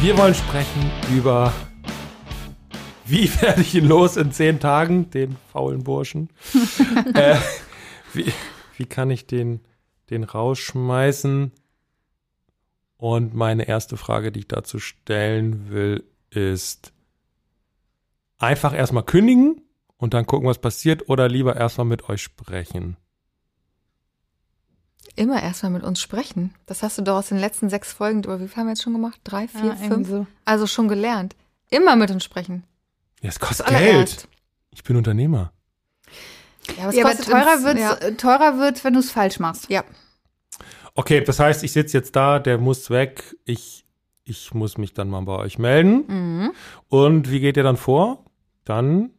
Wir wollen sprechen über wie werde ich ihn los in zehn Tagen, den faulen Burschen. äh, wie, wie kann ich den, den rausschmeißen? Und meine erste Frage, die ich dazu stellen will, ist einfach erstmal kündigen und dann gucken, was passiert oder lieber erstmal mit euch sprechen? Immer erstmal mit uns sprechen. Das hast du doch aus den letzten sechs Folgen, oder wie viel haben wir jetzt schon gemacht? Drei, vier, Ja, fünf? so. Also schon gelernt. Immer mit uns sprechen. Ja, es kostet. Geld. Ich bin Unternehmer. Ja, aber, es Ja, aber kostet teurer wird's, Ja. teurer wird's, wenn du es falsch machst. ja. Okay, das heißt, ich sitze jetzt da, der muss weg. Ich, ich muss mich dann mal bei euch melden. Mhm. Und wie geht ihr dann vor? Dann,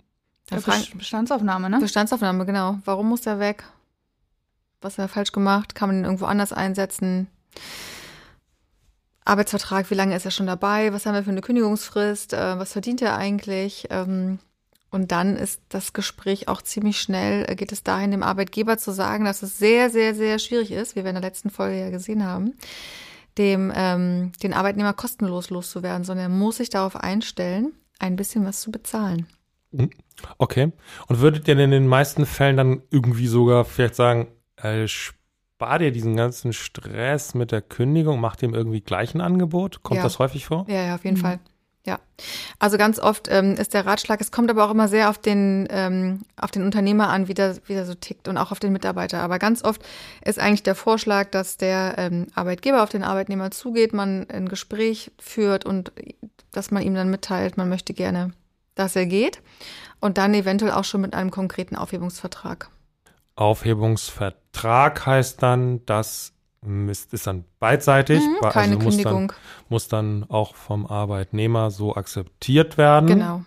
Ja, Bestandsaufnahme, ne? Bestandsaufnahme, genau. Warum muss er weg? Was hat er falsch gemacht? Kann man ihn irgendwo anders einsetzen? Arbeitsvertrag, wie lange ist er schon dabei? Was haben wir für eine Kündigungsfrist? Äh, was verdient er eigentlich? Ähm, und dann ist das Gespräch auch ziemlich schnell, äh, geht es dahin, dem Arbeitgeber zu sagen, dass es sehr, sehr, sehr schwierig ist, wie wir in der letzten Folge ja gesehen haben, dem ähm, den Arbeitnehmer kostenlos loszuwerden, sondern er muss sich darauf einstellen, ein bisschen was zu bezahlen. okay. Und würdet ihr denn in den meisten Fällen dann irgendwie sogar vielleicht sagen, äh, spar dir diesen ganzen Stress mit der Kündigung, mach dem irgendwie gleich ein Angebot? Kommt Ja. das häufig vor? Ja, ja, auf jeden Mhm. Fall. Ja. Also ganz oft ähm, ist der Ratschlag, es kommt aber auch immer sehr auf den, ähm, auf den Unternehmer an, wie der, wie der so tickt und auch auf den Mitarbeiter. Aber ganz oft ist eigentlich der Vorschlag, dass der ähm, Arbeitgeber auf den Arbeitnehmer zugeht, man ein Gespräch führt und dass man ihm dann mitteilt, man möchte gerne, dass er geht. Und dann eventuell auch schon mit einem konkreten Aufhebungsvertrag. Aufhebungsvertrag heißt dann, das Mist ist dann beidseitig. Mhm, Ba- keine also muss dann, Kündigung. muss dann auch vom Arbeitnehmer so akzeptiert werden. Genau.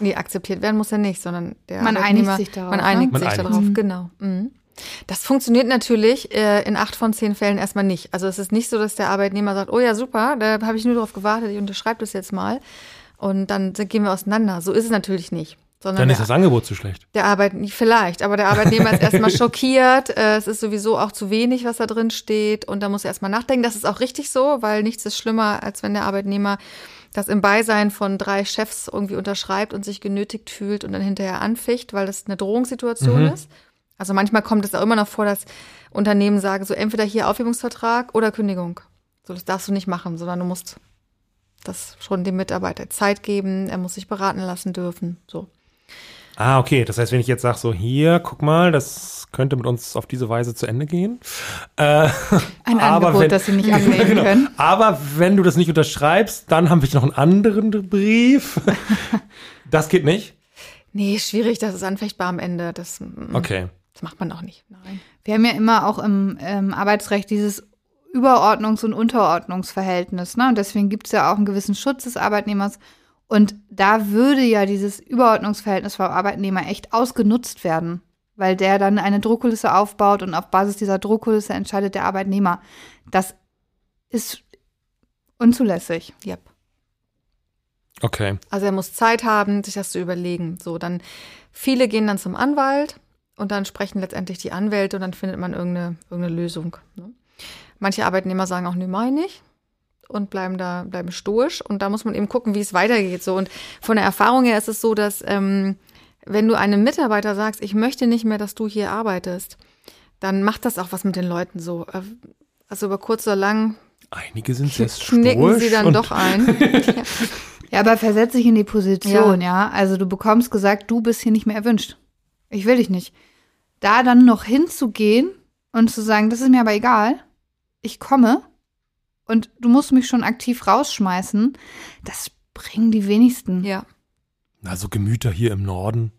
Nee, akzeptiert werden muss er nicht, sondern der Man Arbeitnehmer, einigt sich darauf, Man ne? einigt Man sich einigt darauf, sich. genau. Mhm. Das funktioniert natürlich äh, in acht von zehn Fällen erstmal nicht. Also es ist nicht so, dass der Arbeitnehmer sagt, oh ja, super, da habe ich nur darauf gewartet, ich unterschreibe das jetzt mal. Und dann gehen wir auseinander. So ist es natürlich nicht. Sondern Dann der, ist das Angebot zu schlecht. der Arbeit, vielleicht, aber der Arbeitnehmer ist erstmal schockiert. Äh, es ist sowieso auch zu wenig, was da drin steht. Und da muss er erstmal nachdenken. Das ist auch richtig so, weil nichts ist schlimmer, als wenn der Arbeitnehmer das im Beisein von drei Chefs irgendwie unterschreibt und sich genötigt fühlt und dann hinterher anficht, weil das eine Drohungssituation Mhm. ist. Also manchmal kommt es auch immer noch vor, dass Unternehmen sagen, so entweder hier Aufhebungsvertrag oder Kündigung. So, das darfst du nicht machen, sondern du musst das schon dem Mitarbeiter Zeit geben, er muss sich beraten lassen dürfen. So. Ah, okay. Das heißt, wenn ich jetzt sage, so hier, guck mal, das könnte mit uns auf diese Weise zu Ende gehen. Äh, Ein Angebot, wenn, das sie nicht ablehnen Genau. können. Aber wenn du das nicht unterschreibst, dann haben wir noch einen anderen Brief. Das geht nicht? Nee, schwierig, das ist anfechtbar am Ende. Das, mm, Okay. das macht man auch nicht. Nein. Wir haben ja immer auch im ähm, Arbeitsrecht dieses Überordnungs- und Unterordnungsverhältnis. Ne? Und deswegen gibt es ja auch einen gewissen Schutz des Arbeitnehmers. Und da würde ja dieses Überordnungsverhältnis vom Arbeitnehmer echt ausgenutzt werden, weil der dann eine Druckkulisse aufbaut und auf Basis dieser Druckkulisse entscheidet der Arbeitnehmer. Das ist unzulässig. Yep. Okay. Also er muss Zeit haben, sich das zu überlegen. So, dann viele gehen dann zum Anwalt und dann sprechen letztendlich die Anwälte und dann findet man irgendeine, irgendeine Lösung. Ne? Manche Arbeitnehmer sagen auch, nö, meine ich und bleiben da, bleiben stoisch und da muss man eben gucken, wie es weitergeht. So und von der Erfahrung her ist es so, dass ähm, wenn du einem Mitarbeiter sagst, ich möchte nicht mehr, dass du hier arbeitest, dann macht das auch was mit den Leuten so. Äh, Also über kurz oder lang Einige sind sehr knicken stoisch sie dann und- doch ein. Ja, aber versetz dich in die Position, ja. Also du bekommst gesagt, du bist hier nicht mehr erwünscht. Ich will dich nicht. Da dann noch hinzugehen und zu sagen, das ist mir aber egal, ich komme und du musst mich schon aktiv rausschmeißen, das bringen die wenigsten. ja. Also Gemüter hier im Norden.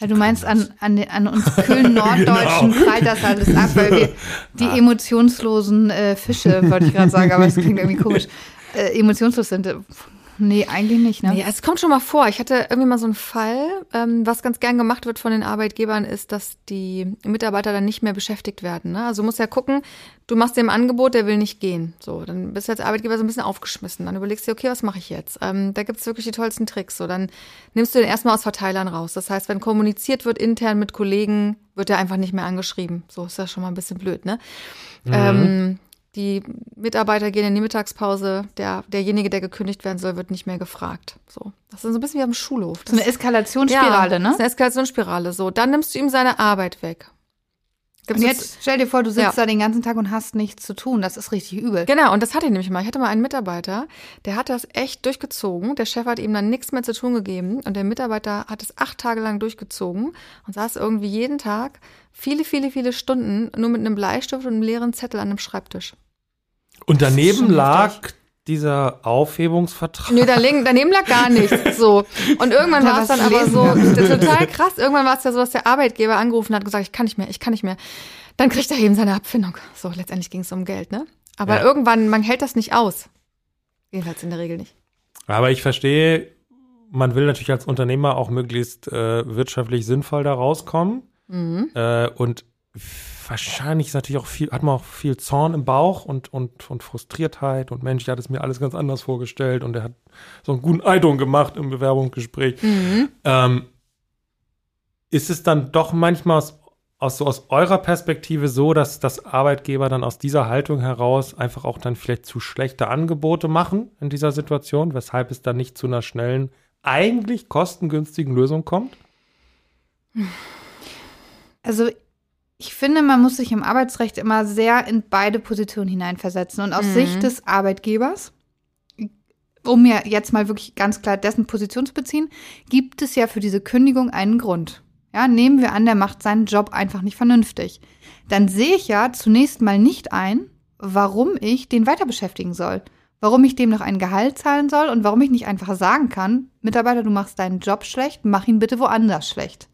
Ja, du meinst, an, an, den- an uns kühlen Norddeutschen Genau. prallt das alles ab, weil wir die Ah. emotionslosen äh, Fische, wollte ich gerade sagen, aber es klingt irgendwie komisch. äh, emotionslos sind. Nee, eigentlich nicht, ne? Nee, es kommt schon mal vor. Ich hatte irgendwie mal so einen Fall, ähm, was ganz gern gemacht wird von den Arbeitgebern, ist, dass die Mitarbeiter dann nicht mehr beschäftigt werden. Ne? Also du musst ja gucken, du machst dem Angebot, der will nicht gehen. So, dann bist du als Arbeitgeber so ein bisschen aufgeschmissen. Dann überlegst du dir, okay, was mache ich jetzt? Ähm, da gibt's wirklich die tollsten Tricks. So, dann nimmst du den erstmal aus Verteilern raus. Das heißt, wenn kommuniziert wird intern mit Kollegen, wird er einfach nicht mehr angeschrieben. So ist das schon mal ein bisschen blöd, ne? Mhm. Ähm, die Mitarbeiter gehen in die Mittagspause, der, derjenige, der gekündigt werden soll, wird nicht mehr gefragt. So. Das ist so ein bisschen wie am Schulhof. So eine Eskalationsspirale, ja, ne? Das ist eine Eskalationsspirale. So, dann nimmst du ihm seine Arbeit weg. Und jetzt stell dir vor, du sitzt Ja. da den ganzen Tag und hast nichts zu tun. Das ist richtig übel. Genau, und das hatte ich nämlich mal. Ich hatte mal einen Mitarbeiter, der hat das echt durchgezogen. Der Chef hat ihm dann nichts mehr zu tun gegeben und der Mitarbeiter hat es acht Tage lang durchgezogen und saß irgendwie jeden Tag viele, viele, viele Stunden nur mit einem Bleistift und einem leeren Zettel an einem Schreibtisch. Und daneben lag. Dieser Aufhebungsvertrag. Nö, daneben, daneben lag gar nichts. So. Und irgendwann Da war es dann aber so, das ist total krass. Irgendwann war es ja so, dass der Arbeitgeber angerufen hat und gesagt, ich kann nicht mehr, ich kann nicht mehr. Dann kriegt er eben seine Abfindung. So, letztendlich ging es um Geld, ne? Aber Ja. irgendwann, man hält das nicht aus. Jedenfalls in der Regel nicht. Aber ich verstehe, man will natürlich als Unternehmer auch möglichst äh, wirtschaftlich sinnvoll da rauskommen. Mhm. Äh, und wahrscheinlich ist natürlich auch viel, hat man auch viel Zorn im Bauch und, und, und Frustriertheit und Mensch, der hat es mir alles ganz anders vorgestellt und der hat so einen guten Eidung gemacht im Bewerbungsgespräch. Mhm. Ähm, ist es dann doch manchmal aus, aus, so aus eurer Perspektive so, dass, dass Arbeitgeber dann aus dieser Haltung heraus einfach auch dann vielleicht zu schlechte Angebote machen in dieser Situation, weshalb es dann nicht zu einer schnellen, eigentlich kostengünstigen Lösung kommt? Also ich finde, man muss sich im Arbeitsrecht immer sehr in beide Positionen hineinversetzen. Und aus Mhm. Sicht des Arbeitgebers, um mir jetzt mal wirklich ganz klar dessen Position zu beziehen, gibt es ja für diese Kündigung einen Grund. Ja, nehmen wir an, der macht seinen Job einfach nicht vernünftig. Dann sehe ich ja zunächst mal nicht ein, warum ich den weiter beschäftigen soll. Warum ich dem noch ein Gehalt zahlen soll und warum ich nicht einfach sagen kann, Mitarbeiter, du machst deinen Job schlecht, mach ihn bitte woanders schlecht.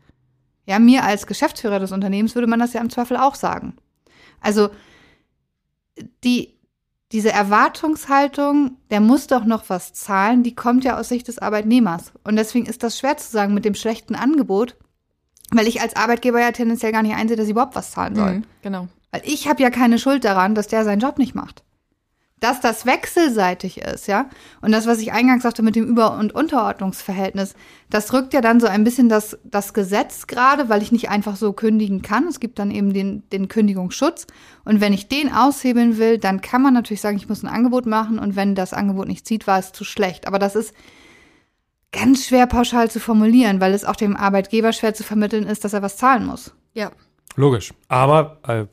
Ja, mir als Geschäftsführer des Unternehmens würde man das ja im Zweifel auch sagen. Also die, diese Erwartungshaltung, der muss doch noch was zahlen, die kommt ja aus Sicht des Arbeitnehmers. Und deswegen ist das schwer zu sagen mit dem schlechten Angebot, weil ich als Arbeitgeber ja tendenziell gar nicht einsehe, dass ich überhaupt was zahlen soll. Mhm. Genau. Weil ich habe ja keine Schuld daran, dass der seinen Job nicht macht. Dass das wechselseitig ist, ja. Und das, was ich eingangs sagte mit dem Über- und Unterordnungsverhältnis, das drückt ja dann so ein bisschen das, das Gesetz gerade, weil ich nicht einfach so kündigen kann. Es gibt dann eben den, den Kündigungsschutz. Und wenn ich den aushebeln will, dann kann man natürlich sagen, ich muss ein Angebot machen. Und wenn das Angebot nicht zieht, war es zu schlecht. Aber das ist ganz schwer pauschal zu formulieren, weil es auch dem Arbeitgeber schwer zu vermitteln ist, dass er was zahlen muss. Ja. Logisch. Aber äh,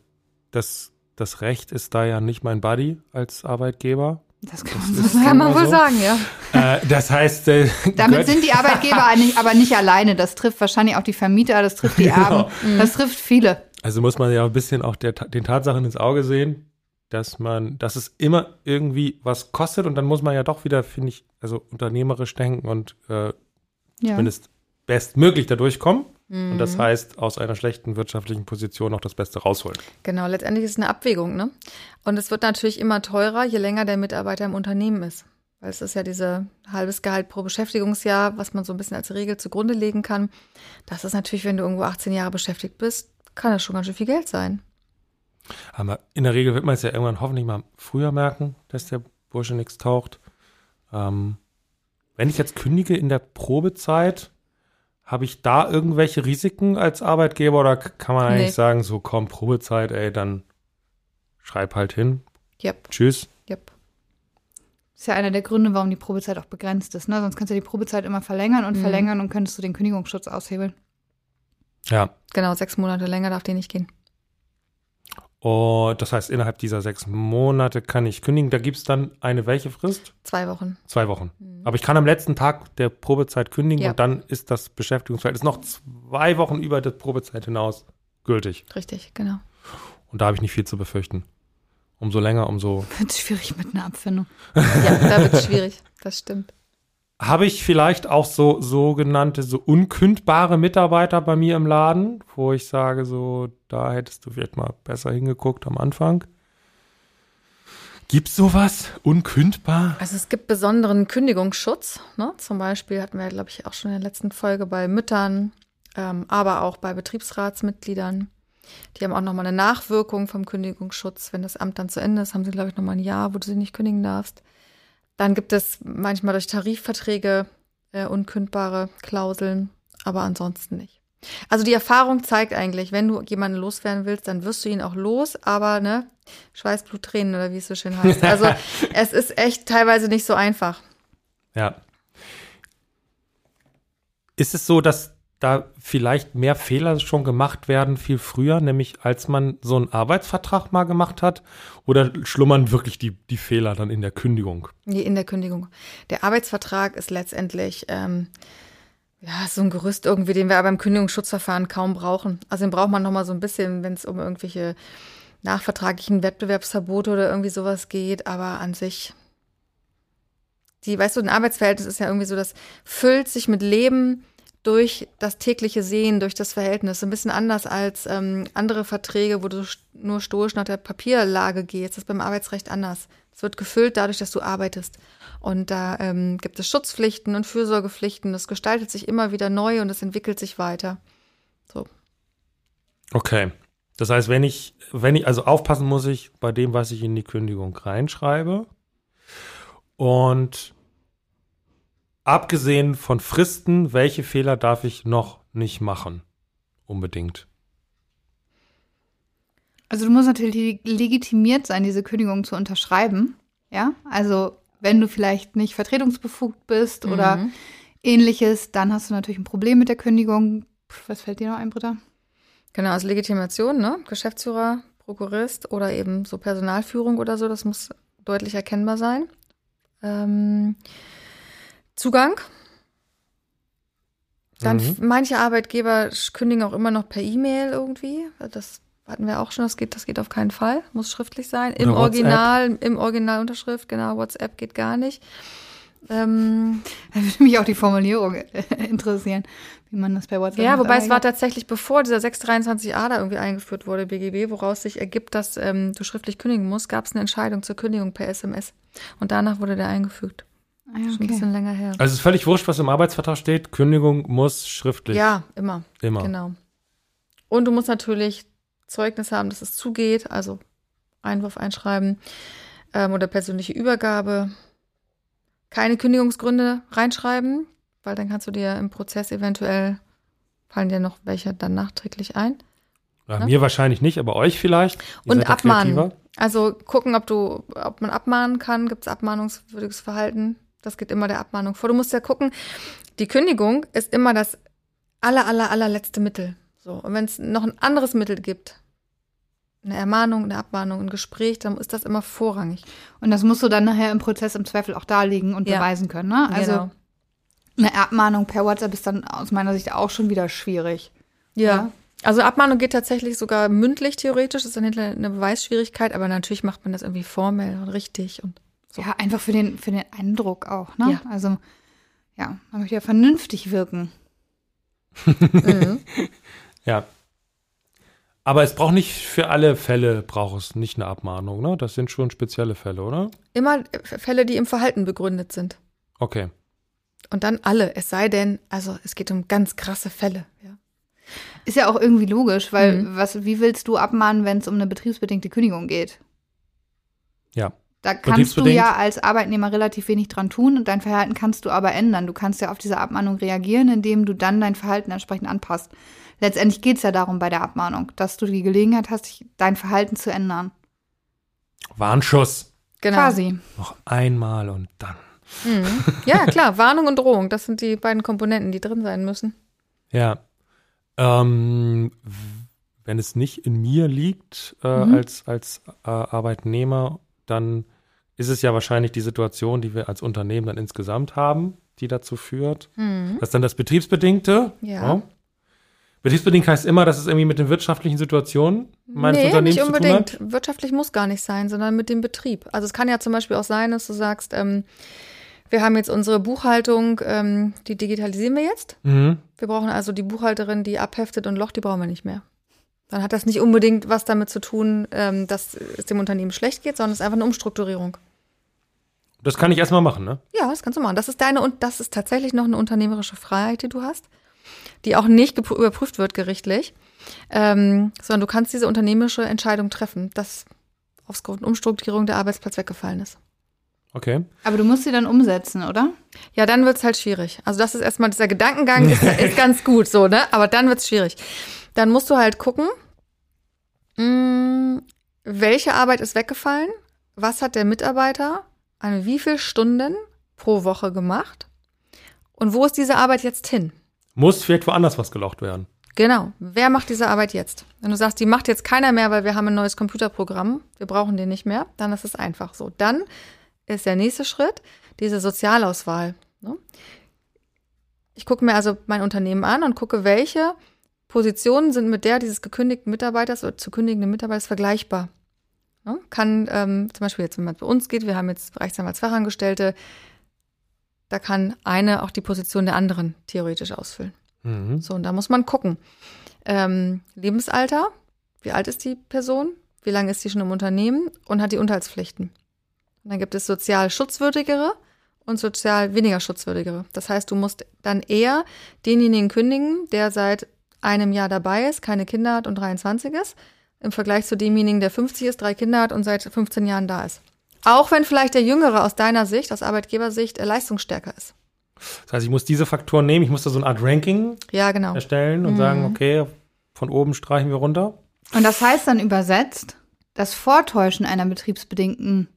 das, das Recht ist da ja nicht mein Buddy als Arbeitgeber. Das kann man Das so. Kann man wohl so. sagen, ja. Äh, das heißt, äh, Damit sind die Arbeitgeber aber nicht alleine. Das trifft wahrscheinlich auch die Vermieter, das trifft die Erben, das trifft viele. Also muss man ja ein bisschen auch der, den Tatsachen ins Auge sehen, dass man, dass es immer irgendwie was kostet und dann muss man ja doch wieder, finde ich, also unternehmerisch denken und äh, Ja. zumindest bestmöglich da durchkommen. Und Mhm. das heißt, aus einer schlechten wirtschaftlichen Position noch das Beste rausholen. Genau, letztendlich ist es eine Abwägung, ne? Und es wird natürlich immer teurer, je länger der Mitarbeiter im Unternehmen ist. Weil es ist ja diese halbes Gehalt pro Beschäftigungsjahr, was man so ein bisschen als Regel zugrunde legen kann. Das ist natürlich, wenn du irgendwo 18 Jahre beschäftigt bist, kann das schon ganz schön viel Geld sein. Aber in der Regel wird man es ja irgendwann hoffentlich mal früher merken, dass der Bursche nichts taucht. Ähm, wenn ich jetzt kündige in der Probezeit, habe ich da irgendwelche Risiken als Arbeitgeber oder kann man eigentlich Nee. sagen, so komm, Probezeit, ey, dann schreib halt hin. Yep, Tschüss. yep. ist ja einer der Gründe, warum die Probezeit auch begrenzt ist. Ne? Sonst kannst du die Probezeit immer verlängern und Mhm. verlängern und könntest du den Kündigungsschutz aushebeln. Ja. Genau, sechs Monate länger darf die nicht gehen. Und das heißt, innerhalb dieser sechs Monate kann ich kündigen. Da gibt es dann eine welche Frist? Zwei Wochen. Zwei Wochen. Aber ich kann am letzten Tag der Probezeit kündigen Mhm. Ja. und dann ist das Beschäftigungsverhältnis noch zwei Wochen über die Probezeit hinaus gültig. Richtig, genau. Und da habe ich nicht viel zu befürchten. Umso länger, umso. Wird schwierig mit einer Abfindung. Ja, da wird es schwierig. Das stimmt. Habe ich vielleicht auch so sogenannte, so unkündbare Mitarbeiter bei mir im Laden, wo ich sage, so, da hättest du vielleicht mal besser hingeguckt am Anfang. Gibt's sowas? Unkündbar? Also es gibt besonderen Kündigungsschutz. Ne? Zum Beispiel hatten wir, glaube ich, auch schon in der letzten Folge bei Müttern, ähm, aber auch bei Betriebsratsmitgliedern. Die haben auch nochmal eine Nachwirkung vom Kündigungsschutz. Wenn das Amt dann zu Ende ist, haben sie, glaube ich, nochmal ein Jahr, wo du sie nicht kündigen darfst. Dann gibt es manchmal durch Tarifverträge äh, unkündbare Klauseln, aber ansonsten nicht. Also die Erfahrung zeigt eigentlich, wenn du jemanden loswerden willst, dann wirst du ihn auch los, aber ne, Schweiß, Blut, Tränen oder wie es so schön heißt. Also es ist echt teilweise nicht so einfach. Ja. Ist es so, dass da vielleicht mehr Fehler schon gemacht werden viel früher, nämlich als man so einen Arbeitsvertrag mal gemacht hat? Oder schlummern wirklich die, die Fehler dann in der Kündigung? Nee, in der Kündigung. Der Arbeitsvertrag ist letztendlich ähm, ja, so ein Gerüst irgendwie, den wir aber im Kündigungsschutzverfahren kaum brauchen. Also den braucht man noch mal so ein bisschen, wenn es um irgendwelche nachvertraglichen Wettbewerbsverbote oder irgendwie sowas geht, aber an sich die, weißt du, ein Arbeitsverhältnis ist ja irgendwie so, das füllt sich mit Leben durch das tägliche Sehen, durch das Verhältnis. Ein bisschen anders als ähm, andere Verträge, wo du nur stoisch nach der Papierlage gehst. Das ist beim Arbeitsrecht anders. Es wird gefüllt dadurch, dass du arbeitest. Und da ähm, gibt es Schutzpflichten und Fürsorgepflichten. Das gestaltet sich immer wieder neu und es entwickelt sich weiter. So. Okay. Das heißt, wenn ich, wenn ich, also aufpassen muss ich bei dem, was ich in die Kündigung reinschreibe. Und abgesehen von Fristen, welche Fehler darf ich noch nicht machen? Unbedingt. Also du musst natürlich legitimiert sein, diese Kündigung zu unterschreiben. Ja, also wenn du vielleicht nicht vertretungsbefugt bist mhm. oder ähnliches, dann hast du natürlich ein Problem mit der Kündigung. Was fällt dir noch ein, Britta? Genau, also Legitimation, ne? Geschäftsführer, Prokurist oder eben so Personalführung oder so, das muss deutlich erkennbar sein. Ähm, Zugang. Dann mhm. manche Arbeitgeber kündigen auch immer noch per E-Mail irgendwie. Das hatten wir auch schon, das geht, das geht auf keinen Fall. Muss schriftlich sein. Im Original, im Originalunterschrift, genau, WhatsApp geht gar nicht. Ähm, da würde mich auch die Formulierung interessieren, wie man das bei WhatsApp Ja, wobei es war tatsächlich, bevor dieser 623a da irgendwie eingeführt wurde, BGB, woraus sich ergibt, dass ähm, du schriftlich kündigen musst, gab es eine Entscheidung zur Kündigung per SMS. Und danach wurde der eingefügt. Ah, ja, okay. Schon ein bisschen länger her. Also es ist völlig wurscht, was im Arbeitsvertrag steht. Kündigung muss schriftlich. Ja, immer. Immer. Genau. Und du musst natürlich Zeugnis haben, dass es zugeht, also Einwurf einschreiben ähm, oder persönliche Übergabe. Keine Kündigungsgründe reinschreiben, weil dann kannst du dir im Prozess eventuell, fallen dir noch welche dann nachträglich ein. Ja, ne? Mir wahrscheinlich nicht, aber euch vielleicht. Ihr Und abmahnen. Also gucken, ob du, ob man abmahnen kann. Gibt es abmahnungswürdiges Verhalten? Das geht immer der Abmahnung vor. Du musst ja gucken, die Kündigung ist immer das aller, aller, allerletzte Mittel. So. Und wenn es noch ein anderes Mittel gibt, eine Ermahnung, eine Abmahnung, ein Gespräch, dann ist das immer vorrangig. Und das musst du dann nachher im Prozess im Zweifel auch darlegen und ja. beweisen können. Ne? Also genau. eine Abmahnung per WhatsApp ist dann aus meiner Sicht auch schon wieder schwierig. Ja. ja. Also Abmahnung geht tatsächlich sogar mündlich theoretisch, ist dann hinterher eine Beweisschwierigkeit, aber natürlich macht man das irgendwie formell und richtig und so. Ja, einfach für den, für den Eindruck auch, ne? Ja. Also, ja, man möchte ja vernünftig wirken. mhm. Ja. Aber es braucht nicht für alle Fälle braucht es nicht eine Abmahnung, ne? Das sind schon spezielle Fälle, oder? Immer Fälle, die im Verhalten begründet sind. Okay. Und dann alle, es sei denn, also es geht um ganz krasse Fälle, ja. Ist ja auch irgendwie logisch, weil mhm. was, wie willst du abmahnen, wenn es um eine betriebsbedingte Kündigung geht? Ja. Da kannst du ja als Arbeitnehmer relativ wenig dran tun und dein Verhalten kannst du aber ändern. Du kannst ja auf diese Abmahnung reagieren, indem du dann dein Verhalten entsprechend anpasst. Letztendlich geht es ja darum bei der Abmahnung, dass du die Gelegenheit hast, dein Verhalten zu ändern. Warnschuss. Genau. Quasi. Noch einmal und dann. Mhm. Ja, klar, Warnung und Drohung, das sind die beiden Komponenten, die drin sein müssen. Ja. Ähm, wenn es nicht in mir liegt äh, mhm. als, als äh, Arbeitnehmer dann ist es ja wahrscheinlich die Situation, die wir als Unternehmen dann insgesamt haben, die dazu führt. Mhm. Das ist dann das Betriebsbedingte. Ja. ja. Betriebsbedingt heißt immer, dass es irgendwie mit den wirtschaftlichen Situationen meines nee, Unternehmens nicht unbedingt. zu tun hat. Wirtschaftlich muss gar nicht sein, sondern mit dem Betrieb. Also es kann ja zum Beispiel auch sein, dass du sagst, ähm, wir haben jetzt unsere Buchhaltung, ähm, die digitalisieren wir jetzt. Mhm. Wir brauchen also die Buchhalterin, die abheftet und Loch, die brauchen wir nicht mehr. Dann hat das nicht unbedingt was damit zu tun, ähm, dass es dem Unternehmen schlecht geht, sondern es ist einfach eine Umstrukturierung. Das kann ich erstmal machen, ne? Ja, das kannst du machen. Das ist deine und das ist tatsächlich noch eine unternehmerische Freiheit, die du hast, die auch nicht überprüft wird gerichtlich, ähm, sondern du kannst diese unternehmerische Entscheidung treffen, dass aufgrund Umstrukturierung der Arbeitsplatz weggefallen ist. Okay. Aber du musst sie dann umsetzen, oder? Ja, dann wird's halt schwierig. Also das ist erstmal dieser Gedankengang, ist, ist ganz gut so, ne? Aber dann wird's schwierig. Dann musst du halt gucken, mh, welche Arbeit ist weggefallen, was hat der Mitarbeiter an wie viel Stunden pro Woche gemacht und wo ist diese Arbeit jetzt hin? Muss vielleicht woanders was gelaucht werden. Genau. Wer macht diese Arbeit jetzt? Wenn du sagst, die macht jetzt keiner mehr, weil wir haben ein neues Computerprogramm, wir brauchen den nicht mehr, dann ist es einfach so. Dann ist der nächste Schritt diese Sozialauswahl. Ne? Ich gucke mir also mein Unternehmen an und gucke, welche Positionen sind mit der dieses gekündigten Mitarbeiters oder zu kündigenden Mitarbeiters vergleichbar. Ne? Kann ähm, zum Beispiel jetzt, wenn man bei uns geht, wir haben jetzt Rechtsanwaltsfachangestellte, da kann eine auch die Position der anderen theoretisch ausfüllen. Mhm. So, und da muss man gucken. Ähm, Lebensalter, wie alt ist die Person? Wie lange ist sie schon im Unternehmen und hat die Unterhaltspflichten? Und dann gibt es sozial schutzwürdigere und sozial weniger schutzwürdigere. Das heißt, du musst dann eher denjenigen kündigen, der seit einem Jahr dabei ist, keine Kinder hat und 23 ist, im Vergleich zu demjenigen, der 50 ist, drei Kinder hat und seit 15 Jahren da ist. Auch wenn vielleicht der Jüngere aus deiner Sicht, aus Arbeitgebersicht, äh, leistungsstärker ist. Das heißt, ich muss diese Faktoren nehmen, ich muss da so eine Art Ranking Ja, genau. erstellen und sagen, okay, von oben streichen wir runter. Und das heißt dann übersetzt, das Vortäuschen einer betriebsbedingten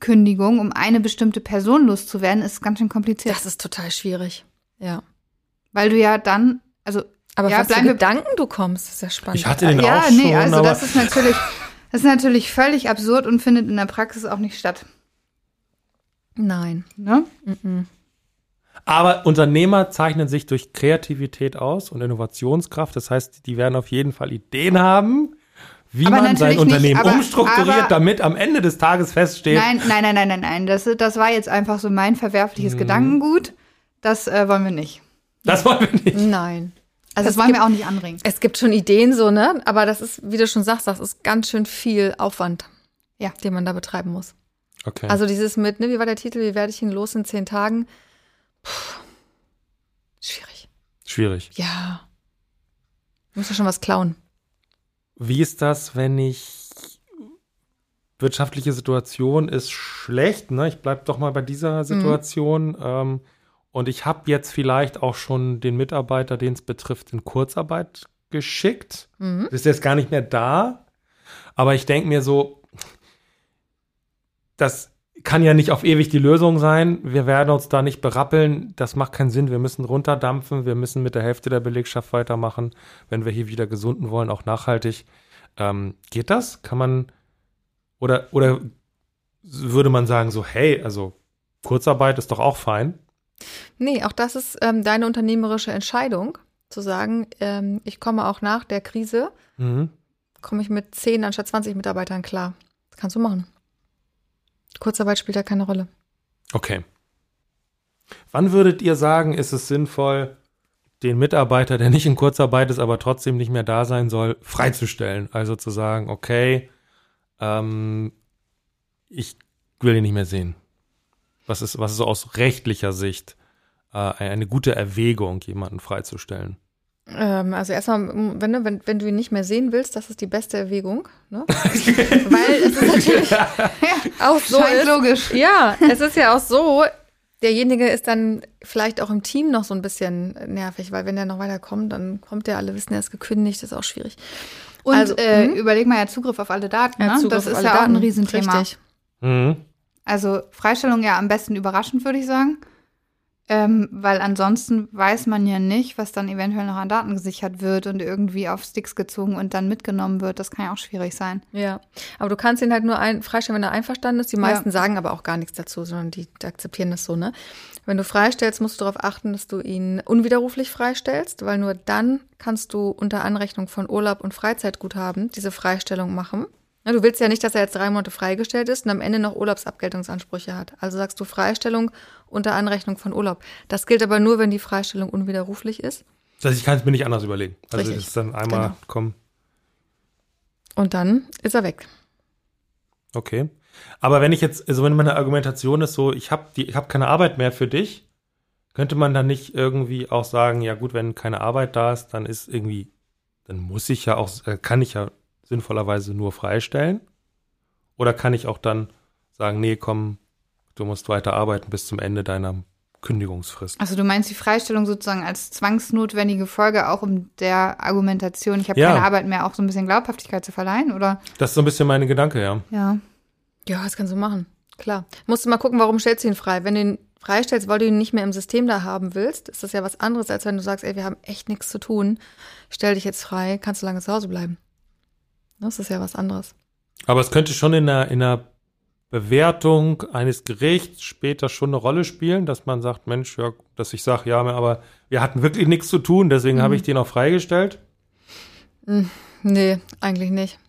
Kündigung, um eine bestimmte Person loszuwerden, ist ganz schön kompliziert. Das ist total schwierig. Ja. weil du ja dann, also Aber Ja, was für Gedanken du kommst, ist ja spannend. Ich hatte den ja, auch nee, schon, also aber das ist natürlich, das ist natürlich völlig absurd und findet in der Praxis auch nicht statt. Nein. Ne? Aber Unternehmer zeichnen sich durch Kreativität aus und Innovationskraft. Das heißt, die werden auf jeden Fall Ideen haben, wie Aber man sein Unternehmen nicht, aber- umstrukturiert, aber- damit am Ende des Tages feststeht, Nein, nein, nein, nein, nein, nein. Das, das war jetzt einfach so mein verwerfliches Mhm. Gedankengut. Das äh, wollen wir nicht. das wollen wir nicht. Nein. Also Das es wollen gibt, wir auch nicht anregen. es gibt schon Ideen so, ne? Aber das ist, wie du schon sagst, das ist ganz schön viel Aufwand, Ja. den man da betreiben muss. Okay. Also dieses mit, ne, wie war der Titel, wie werde ich ihn los in zehn Tagen? Puh. Schwierig. Schwierig. Ja. Muss ja schon was klauen. Wie ist das, wenn ich wirtschaftliche Situation ist schlecht, ne? Ich bleib doch mal bei dieser Situation. Ähm, und ich habe jetzt vielleicht auch schon den Mitarbeiter, den es betrifft, in Kurzarbeit geschickt. Mhm. Ist jetzt gar nicht mehr da. Aber ich denke mir so, das kann ja nicht auf ewig die Lösung sein. Wir werden uns da nicht berappeln. Das macht keinen Sinn. Wir müssen runterdampfen. Wir müssen mit der Hälfte der Belegschaft weitermachen, wenn wir hier wieder gesunden wollen, auch nachhaltig. Ähm, geht das? Kann man oder oder würde man sagen so, hey, also Kurzarbeit ist doch auch fein. Nee, auch das ist ähm, deine unternehmerische Entscheidung, zu sagen, ähm, ich komme auch nach der Krise, Mhm. komme ich mit 10 anstatt 20 Mitarbeitern klar. Das kannst du machen. Kurzarbeit spielt da keine Rolle. Okay. Wann würdet ihr sagen, ist es sinnvoll, den Mitarbeiter, der nicht in Kurzarbeit ist, aber trotzdem nicht mehr da sein soll, freizustellen? Also zu sagen, okay, ähm, ich will ihn nicht mehr sehen. Was ist, was ist so aus rechtlicher Sicht äh, eine gute Erwägung, jemanden freizustellen? Ähm, also erstmal, wenn, du- wenn, wenn du ihn nicht mehr sehen willst, das ist die beste Erwägung. Ne? Weil es ist natürlich auch so Scheint ist, logisch. Ja, es ist ja auch so, derjenige ist dann vielleicht auch im Team noch so ein bisschen nervig, weil wenn der noch weiterkommt, dann kommt der, alle wissen, er ist gekündigt, ist auch schwierig. Und Also, äh, mhm. überleg mal ja Zugriff auf alle Daten. Ja, Ne? Zugriff das ist ja auch ein. Riesenthema. Richtig. Mhm. Also Freistellung ja am besten überraschend, würde ich sagen. Ähm, weil ansonsten weiß man ja nicht, was dann eventuell noch an Daten gesichert wird und irgendwie auf Sticks gezogen und dann mitgenommen wird. Das kann ja auch schwierig sein. Ja, aber du kannst ihn halt nur ein, freistellen, wenn er einverstanden ist. Die meisten Ja. sagen aber auch gar nichts dazu, sondern die akzeptieren das so, ne? Wenn du freistellst, musst du darauf achten, dass du ihn unwiderruflich freistellst, weil nur dann kannst du unter Anrechnung von Urlaub und Freizeitguthaben diese Freistellung machen. Du willst ja nicht, dass er jetzt drei Monate freigestellt ist und am Ende noch Urlaubsabgeltungsansprüche hat. Also sagst du Freistellung unter Anrechnung von Urlaub. Das gilt aber nur, wenn die Freistellung unwiderruflich ist. Das heißt, ich kann es mir nicht anders überlegen. Also Richtig. das ist dann einmal, Genau. komm, Und dann ist er weg. Okay. Aber wenn ich jetzt, also wenn meine Argumentation ist so, ich habe die, ich habe keine Arbeit mehr für dich, könnte man dann nicht irgendwie auch sagen, ja gut, wenn keine Arbeit da ist, dann ist irgendwie, dann muss ich ja auch, äh, kann ich ja sinnvollerweise nur freistellen? Oder kann ich auch dann sagen, nee, komm, du musst weiter arbeiten bis zum Ende deiner Kündigungsfrist? Also du meinst die Freistellung sozusagen als zwangsnotwendige Folge auch um der Argumentation, ich habe Ja. keine Arbeit mehr, auch so ein bisschen Glaubhaftigkeit zu verleihen, oder? Das ist so ein bisschen meine Gedanke, ja. Ja. Ja, das kannst du machen. Klar. Musst du mal gucken, warum stellst du ihn frei? Wenn du ihn freistellst, weil du ihn nicht mehr im System da haben willst, ist das ja was anderes, als wenn du sagst, ey, wir haben echt nichts zu tun. Stell dich jetzt frei, kannst du lange zu Hause bleiben. Das ist ja was anderes. Aber es könnte schon in einer, in einer Bewertung eines Gerichts später schon eine Rolle spielen, dass man sagt, Mensch, ja, dass ich sage, ja, aber wir hatten wirklich nichts zu tun, deswegen habe ich den auch freigestellt. Nee, eigentlich nicht.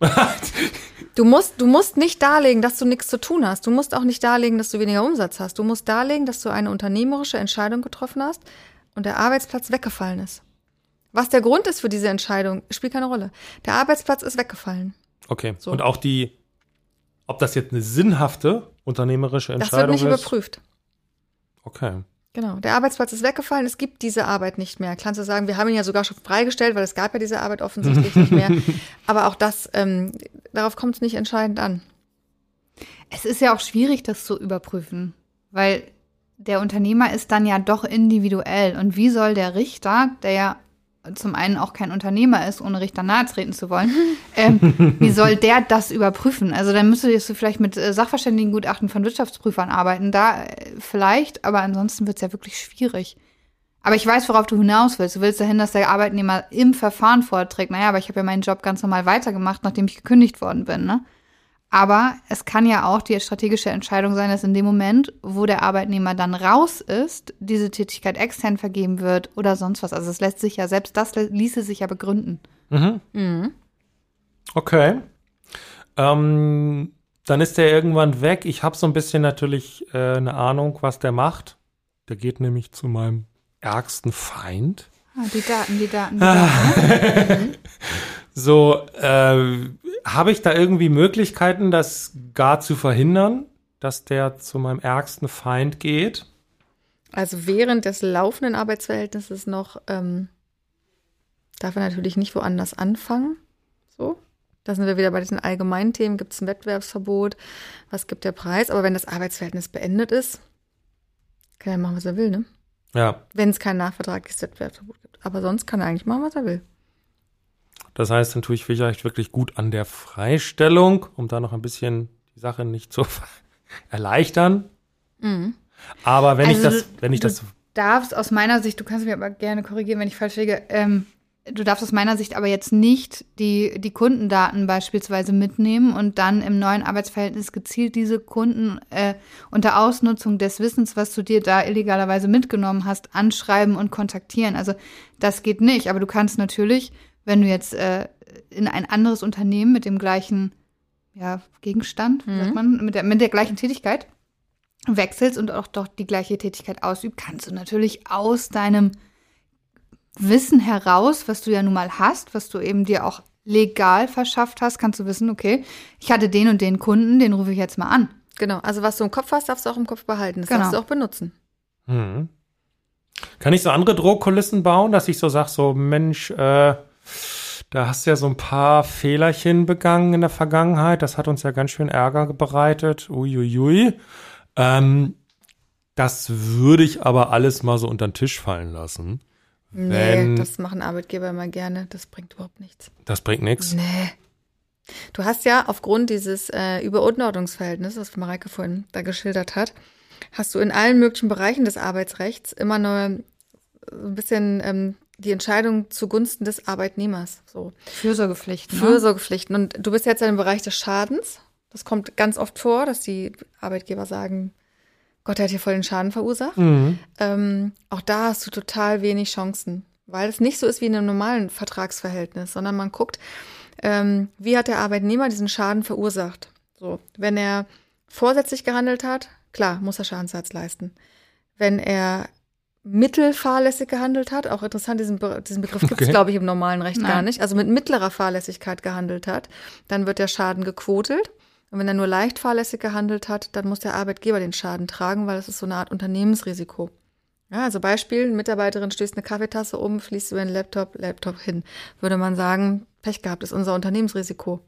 Du musst, du musst nicht darlegen, dass du nichts zu tun hast. Du musst auch nicht darlegen, dass du weniger Umsatz hast. Du musst darlegen, dass du eine unternehmerische Entscheidung getroffen hast und der Arbeitsplatz weggefallen ist. Was der Grund ist für diese Entscheidung, spielt keine Rolle. Der Arbeitsplatz ist weggefallen. Okay. So. Und auch die, ob das jetzt eine sinnhafte unternehmerische Das wird Entscheidung nicht ist. überprüft. Okay. Genau. Der Arbeitsplatz ist weggefallen. Es gibt diese Arbeit nicht mehr. Kannst du sagen, wir haben ihn ja sogar schon freigestellt, weil es gab ja diese Arbeit offensichtlich nicht mehr. Aber auch das, ähm, darauf kommt es nicht entscheidend an. Es ist ja auch schwierig, das zu überprüfen, weil der Unternehmer ist dann ja doch individuell. Und wie soll der Richter, der ja zum einen auch kein Unternehmer ist, ohne Richter nahetreten zu wollen, ähm, wie soll der das überprüfen? Also dann müsstest du vielleicht mit äh, Sachverständigengutachten von Wirtschaftsprüfern arbeiten, da äh, vielleicht, aber ansonsten wird es ja wirklich schwierig. Aber ich weiß, worauf du hinaus willst. Du willst dahin, dass der Arbeitnehmer im Verfahren vorträgt, naja, aber ich habe ja meinen Job ganz normal weitergemacht, nachdem ich gekündigt worden bin, ne? Aber es kann ja auch die strategische Entscheidung sein, dass in dem Moment, wo der Arbeitnehmer dann raus ist, diese Tätigkeit extern vergeben wird oder sonst was. Also es lässt sich ja, selbst das ließe sich ja begründen. Mhm. Okay. Ähm, dann ist der irgendwann weg. Ich habe so ein bisschen natürlich äh, eine Ahnung, was der macht. Der geht nämlich zu meinem ärgsten Feind. Ah, die Daten, die Daten, die Daten. So, äh, habe ich da irgendwie Möglichkeiten, das gar zu verhindern, dass der zu meinem ärgsten Feind geht? Also während des laufenden Arbeitsverhältnisses noch ähm, darf er natürlich nicht woanders anfangen. So. Da sind wir wieder bei diesen allgemeinen Themen. Gibt es ein Wettbewerbsverbot? Was gibt der Preis? Aber wenn das Arbeitsverhältnis beendet ist, kann er machen, was er will, ne? Ja, Wenn es kein nachvertragliches Wettbewerbsverbot gibt. Aber sonst kann er eigentlich machen, was er will. Das heißt, dann tue ich vielleicht wirklich gut an der Freistellung, um da noch ein bisschen die Sache nicht zu erleichtern. Aber wenn Also ich das, wenn ich du das, darfst aus meiner Sicht, du kannst mich aber gerne korrigieren, wenn ich falsch liege, ähm, du darfst aus meiner Sicht aber jetzt nicht die, die Kundendaten beispielsweise mitnehmen und dann im neuen Arbeitsverhältnis gezielt diese Kunden äh, unter Ausnutzung des Wissens, was du dir da illegalerweise mitgenommen hast, anschreiben und kontaktieren. Also das geht nicht, aber du kannst natürlich, wenn du jetzt äh, in ein anderes Unternehmen mit dem gleichen ja, Gegenstand, wie sagt man, mit der, mit der gleichen Tätigkeit wechselst und auch doch die gleiche Tätigkeit ausübt, kannst du natürlich aus deinem Wissen heraus, was du ja nun mal hast, was du eben dir auch legal verschafft hast, kannst du wissen, okay, ich hatte den und den Kunden, den rufe ich jetzt mal an. Genau. Also was du im Kopf hast, darfst du auch im Kopf behalten. Das Genau. darfst du auch benutzen. hm. kann ich so andere Drohkulissen bauen, dass ich so sag, so Mensch, äh, da hast du ja so ein paar Fehlerchen begangen in der Vergangenheit. Das hat uns ja ganz schön Ärger bereitet. Uiuiui. Ähm, das würde ich aber alles mal so unter den Tisch fallen lassen. Nee, Wenn- das machen Arbeitgeber immer gerne. Das bringt überhaupt nichts. Das bringt nichts. Nee. Du hast ja aufgrund dieses äh, Überordnungsverhältnisses, was Mareike vorhin da geschildert hat, hast du in allen möglichen Bereichen des Arbeitsrechts immer nur so ein bisschen ähm, die Entscheidung zugunsten des Arbeitnehmers. So. Fürsorgepflichten. Ne? Fürsorgepflichten. Und du bist jetzt im Bereich des Schadens. Das kommt ganz oft vor, dass die Arbeitgeber sagen, Gott, der hat hier voll den Schaden verursacht. Mhm. Ähm, auch da hast du total wenig Chancen, weil es nicht so ist wie in einem normalen Vertragsverhältnis, sondern man guckt, ähm, wie hat der Arbeitnehmer diesen Schaden verursacht. So, wenn er vorsätzlich gehandelt hat, klar, muss er Schadensersatz leisten. Wenn er mittelfahrlässig gehandelt hat, auch interessant, diesen, Be diesen Begriff gibt es, Okay. glaube ich, im normalen Recht gar Nein. nicht, also mit mittlerer Fahrlässigkeit gehandelt hat, dann wird der Schaden gequotelt. Und wenn er nur leicht fahrlässig gehandelt hat, dann muss der Arbeitgeber den Schaden tragen, weil das ist so eine Art Unternehmensrisiko. Ja, also Beispiel, eine Mitarbeiterin stößt eine Kaffeetasse um, fließt über den Laptop, Laptop hin. Würde man sagen, Pech gehabt, ist unser Unternehmensrisiko.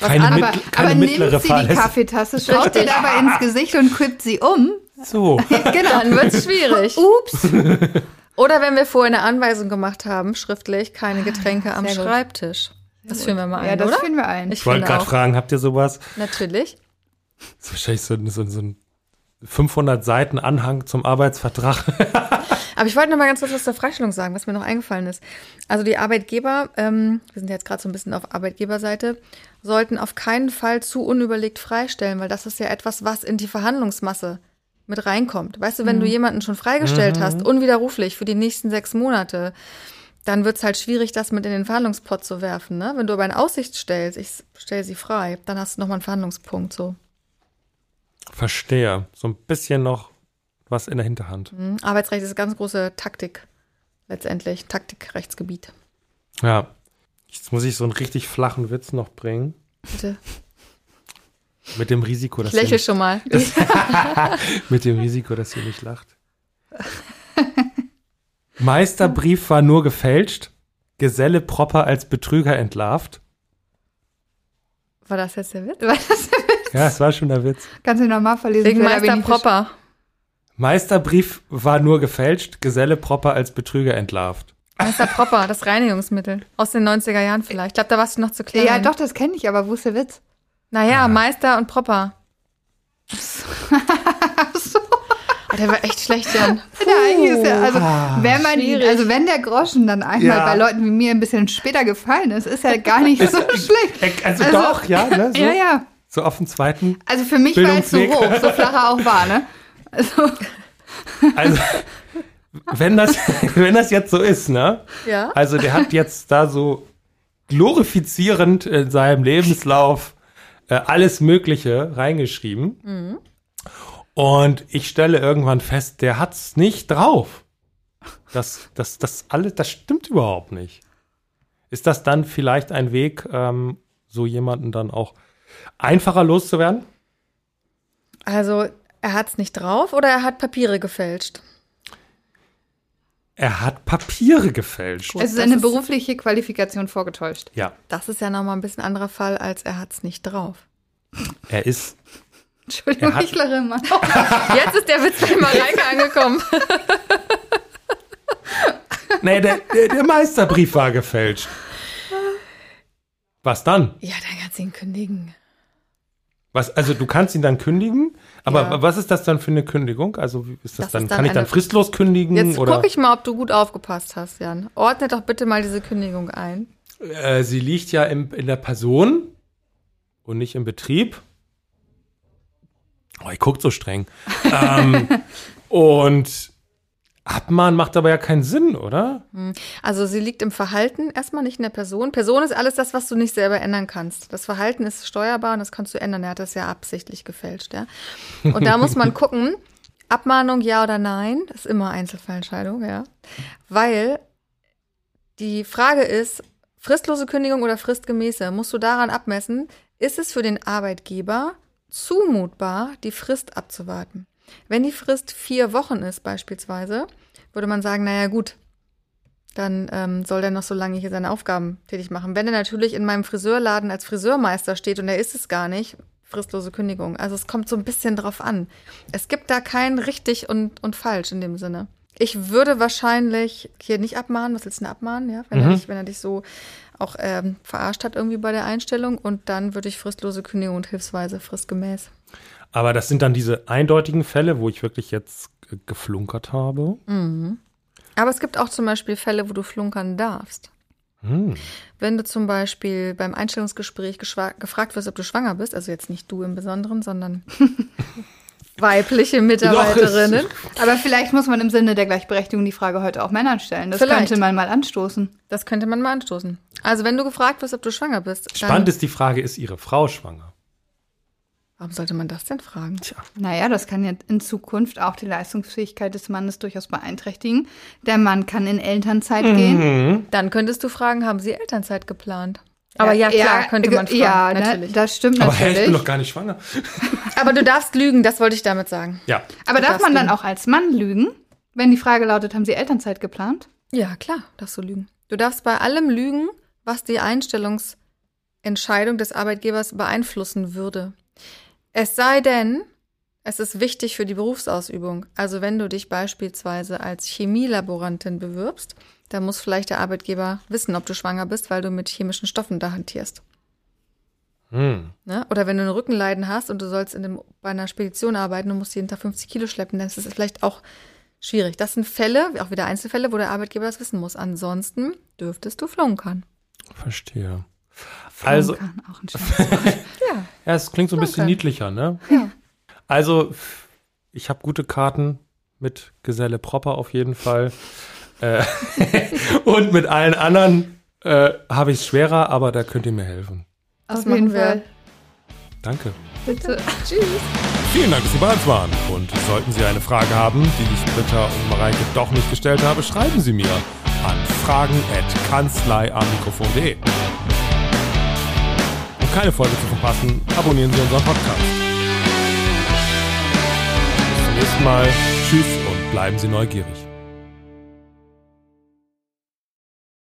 Was Keine, an- Aber, Mittel- keine aber nimmt sie die. Kaffeetasse, schaut dir dabei ins Gesicht und kippt sie um. So. Genau, dann wird's schwierig. Ups. Oder wenn wir vorher eine Anweisung gemacht haben, schriftlich, keine Getränke am Sehr gut. Schreibtisch. Das führen wir mal ein, Ja, das oder? finden wir ein. Ich Ich wollte gerade fragen, habt ihr sowas? Natürlich. Das ist wahrscheinlich so, ein- so, so ein 500 Seiten Anhang zum Arbeitsvertrag. Aber ich wollte noch mal ganz kurz was zur Freistellung sagen, was mir noch eingefallen ist. Also die Arbeitgeber, ähm, wir sind jetzt gerade so ein bisschen auf Arbeitgeberseite, sollten auf keinen Fall zu unüberlegt freistellen, weil das ist ja etwas, was in die Verhandlungsmasse mit reinkommt. Weißt du, wenn du jemanden schon freigestellt hast, unwiderruflich für die nächsten sechs Monate, dann wird es halt schwierig, das mit in den Verhandlungspot zu werfen. Ne? Wenn du aber in Aussicht stellst, ich stelle sie frei, dann hast du noch mal einen Verhandlungspunkt so. Verstehe. So ein bisschen noch was in der Hinterhand. Mhm. Arbeitsrecht ist ganz große Taktik letztendlich, Taktikrechtsgebiet. Ja. Jetzt muss ich so einen richtig flachen Witz noch bringen. Bitte. Mit dem Risiko, dass Ich lächle ihr schon mal. nicht, mit dem Risiko, dass ihr nicht lacht. Meisterbrief war nur gefälscht. Geselle proper als Betrüger entlarvt. War das jetzt der Witz? Ja, es war schon der Witz. Kannst du nochmal verlesen? Wegen Meister nicht Propper. Meisterbrief war nur gefälscht. Geselle proper als Betrüger entlarvt. Meister Propper, das Reinigungsmittel. Aus den 90er Jahren vielleicht. Ich glaube, da warst du noch zu klein. Ja, doch, das kenne ich, aber wo ist der Witz? Naja, Meister und Propper. Oh, der war echt schlecht, Jan. Ist ja, also, wenn man schwierig. also wenn der Groschen dann einmal Ja. bei Leuten wie mir ein bisschen später gefallen ist, ist er gar nicht so schlecht. Äh, Also, Also- doch, ja, ne? So, Ja, ja. so auf den zweiten. Also für mich war es so hoch, so flach er auch war, ne? Also, Also, wenn das, wenn das jetzt so ist, ne? Ja. Also, der hat jetzt da so glorifizierend in seinem Lebenslauf äh, alles Mögliche reingeschrieben. Und ich stelle irgendwann fest, der hat's nicht drauf. Das, das, das alles, das stimmt überhaupt nicht. Ist das dann vielleicht ein Weg, ähm, so jemanden dann auch einfacher loszuwerden? Also, er hat es nicht drauf oder er hat Papiere gefälscht? Er hat Papiere gefälscht. es ist eine berufliche Qualifikation vorgetäuscht. Ja, Das ist ja nochmal ein bisschen anderer Fall, als er hat es nicht drauf. er ist Entschuldigung, Er hat- ich lache immer. Jetzt ist der Witz bei Mareike angekommen. Nee, der, der, der Meisterbrief war gefälscht. Was dann? Ja, dann kannst du ihn kündigen. Was, also du kannst ihn dann kündigen, aber Ja. was ist das dann für eine Kündigung? Also ist das, Das dann? ist dann kann ich dann fristlos kündigen Jetzt gucke ich mal, ob du gut aufgepasst hast, Jan. Ordne doch bitte mal diese Kündigung ein. Äh, sie liegt ja im, in der Person und nicht im Betrieb. Oh, ich guckt so streng. ähm, und Abmahnen macht aber ja keinen Sinn, oder? Also sie liegt im Verhalten erstmal, nicht in der Person. Person ist alles das, was du nicht selber ändern kannst. Das Verhalten ist steuerbar und das kannst du ändern. Er hat das ja absichtlich gefälscht, ja. Und da muss man gucken, Abmahnung ja oder nein, das ist immer Einzelfallentscheidung, ja. Weil die Frage ist, fristlose Kündigung oder fristgemäße, musst du daran abmessen, ist es für den Arbeitgeber zumutbar, die Frist abzuwarten. Wenn die Frist vier Wochen ist beispielsweise, würde man sagen, naja gut, dann ähm, soll der noch so lange hier seine Aufgaben tätig machen. Wenn er natürlich in meinem Friseurladen als Friseurmeister steht und er ist es gar nicht, fristlose Kündigung. Also es kommt so ein bisschen drauf an. Es gibt da kein richtig und, und falsch in dem Sinne. Ich würde wahrscheinlich hier nicht abmahnen, was willst du denn abmahnen, ja? Wenn, er, dich, wenn er dich so auch ähm, verarscht hat irgendwie bei der Einstellung und dann würde ich fristlose Kündigung und hilfsweise fristgemäß. Aber das sind dann diese eindeutigen Fälle, wo ich wirklich jetzt ge- geflunkert habe. Aber es gibt auch zum Beispiel Fälle, wo du flunkern darfst. Hm. Wenn du zum Beispiel beim Einstellungsgespräch gefragt wirst, ob du schwanger bist, also jetzt nicht du im Besonderen, sondern weibliche Mitarbeiterinnen, Aber vielleicht muss man im Sinne der Gleichberechtigung die Frage heute auch Männern stellen. Das Vielleicht. könnte man mal anstoßen. das könnte man mal anstoßen. Also wenn du gefragt wirst, ob du schwanger bist, dann, Spannend ist die Frage, ist ihre Frau schwanger? Warum sollte man das denn fragen? Tja. Naja, das kann ja in Zukunft auch die Leistungsfähigkeit des Mannes durchaus beeinträchtigen. Der Mann kann in Elternzeit Mhm. gehen. Dann könntest du fragen, haben sie Elternzeit geplant? Aber ja, klar, könnte man fragen, Ja, ne, natürlich. das stimmt Aber hey, ich natürlich. bin doch gar nicht schwanger. Aber du darfst lügen, das wollte ich damit sagen. Ja. Aber Du darf man darfst dann lügen. auch als Mann lügen, wenn die Frage lautet, haben Sie Elternzeit geplant? Ja, klar, darfst du lügen. Du darfst bei allem lügen, was die Einstellungsentscheidung des Arbeitgebers beeinflussen würde. Es sei denn, es ist wichtig für die Berufsausübung. Also wenn du dich beispielsweise als Chemielaborantin bewirbst, dann muss vielleicht der Arbeitgeber wissen, ob du schwanger bist, weil du mit chemischen Stoffen da hantierst. Hm. Ne? Oder wenn du ein Rückenleiden hast und du sollst in dem, bei einer Spedition arbeiten und musst jeden Tag 50 Kilo schleppen, dann ist es vielleicht auch schwierig. Das sind Fälle, auch wieder Einzelfälle, wo der Arbeitgeber das wissen muss. Ansonsten dürftest du flunkern. Verstehe. Also, auch ein. Ja. ja, es klingt so ein bisschen Flunkern. niedlicher, ne? Ja. Also, ich habe gute Karten mit Geselle Propper auf jeden Fall. äh, und mit allen anderen äh, habe ich es schwerer, aber da könnt ihr mir helfen. Das Auf jeden machen wir. Fall. Danke. Bitte. Tschüss. Vielen Dank, dass Sie bei uns waren. Und sollten Sie eine Frage haben, die ich Britta und Mareike doch nicht gestellt habe, schreiben Sie mir an fragen.kanzleiamikrofon.de. Keine Folge zu verpassen, abonnieren Sie unseren Podcast. Bis zum nächsten Mal. Tschüss und bleiben Sie neugierig.